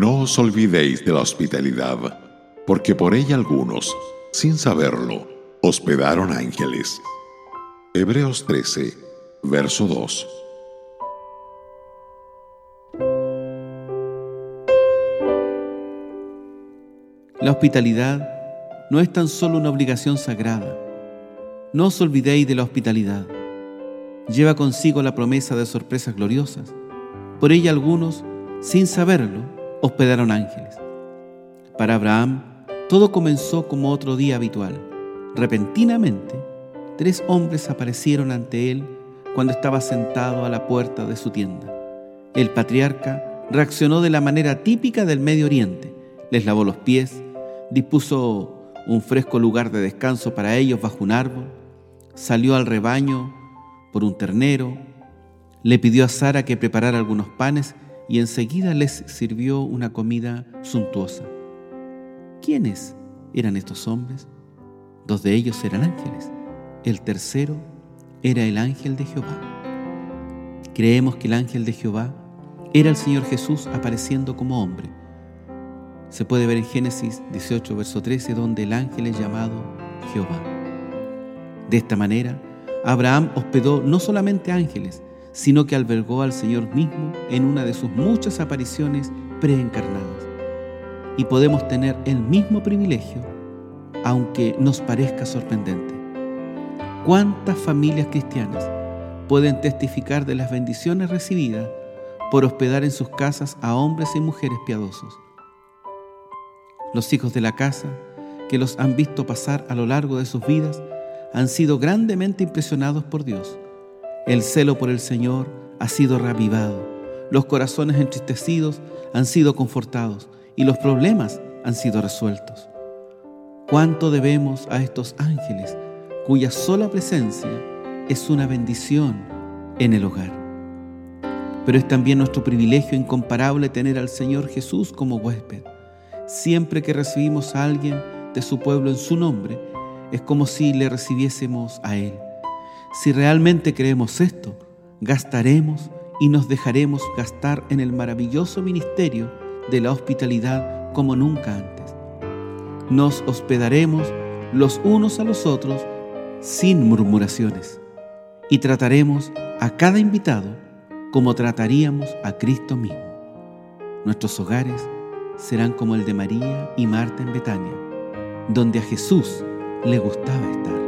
No os olvidéis de la hospitalidad, porque por ella algunos, sin saberlo, hospedaron ángeles. Hebreos 13, verso 2. La hospitalidad no es tan solo una obligación sagrada. No os olvidéis de la hospitalidad. Lleva consigo la promesa de sorpresas gloriosas. Por ella algunos, sin saberlo, hospedaron ángeles. Para Abraham, todo comenzó como otro día habitual. Repentinamente, tres hombres aparecieron ante él cuando estaba sentado a la puerta de su tienda. El patriarca reaccionó de la manera típica del Medio Oriente. Les lavó los pies, dispuso un fresco lugar de descanso para ellos bajo un árbol, salió al rebaño por un ternero, le pidió a Sara que preparara algunos panes y enseguida les sirvió una comida suntuosa. ¿Quiénes eran estos hombres? Dos de ellos eran ángeles, el tercero era el ángel de Jehová. Creemos que el ángel de Jehová era el Señor Jesús apareciendo como hombre se puede ver en Génesis 18, verso 13, donde el ángel es llamado Jehová. De esta manera, Abraham hospedó no solamente ángeles, sino que albergó al Señor mismo en una de sus muchas apariciones preencarnadas. Y podemos tener el mismo privilegio, aunque nos parezca sorprendente. ¿Cuántas familias cristianas pueden testificar de las bendiciones recibidas por hospedar en sus casas a hombres y mujeres piadosos? Los hijos de la casa, que los han visto pasar a lo largo de sus vidas, han sido grandemente impresionados por Dios. El celo por el Señor ha sido reavivado, los corazones entristecidos han sido confortados y los problemas han sido resueltos. ¿Cuánto debemos a estos ángeles cuya sola presencia es una bendición en el hogar? Pero es también nuestro privilegio incomparable tener al Señor Jesús como huésped Siempre que recibimos a alguien de su pueblo en su nombre, es como si le recibiésemos a Él. Si realmente creemos esto, gastaremos y nos dejaremos gastar en el maravilloso ministerio de la hospitalidad como nunca antes. Nos hospedaremos los unos a los otros sin murmuraciones y trataremos a cada invitado como trataríamos a Cristo mismo. Nuestros hogares serán como el de María y Marta en Betania, donde a Jesús le gustaba estar.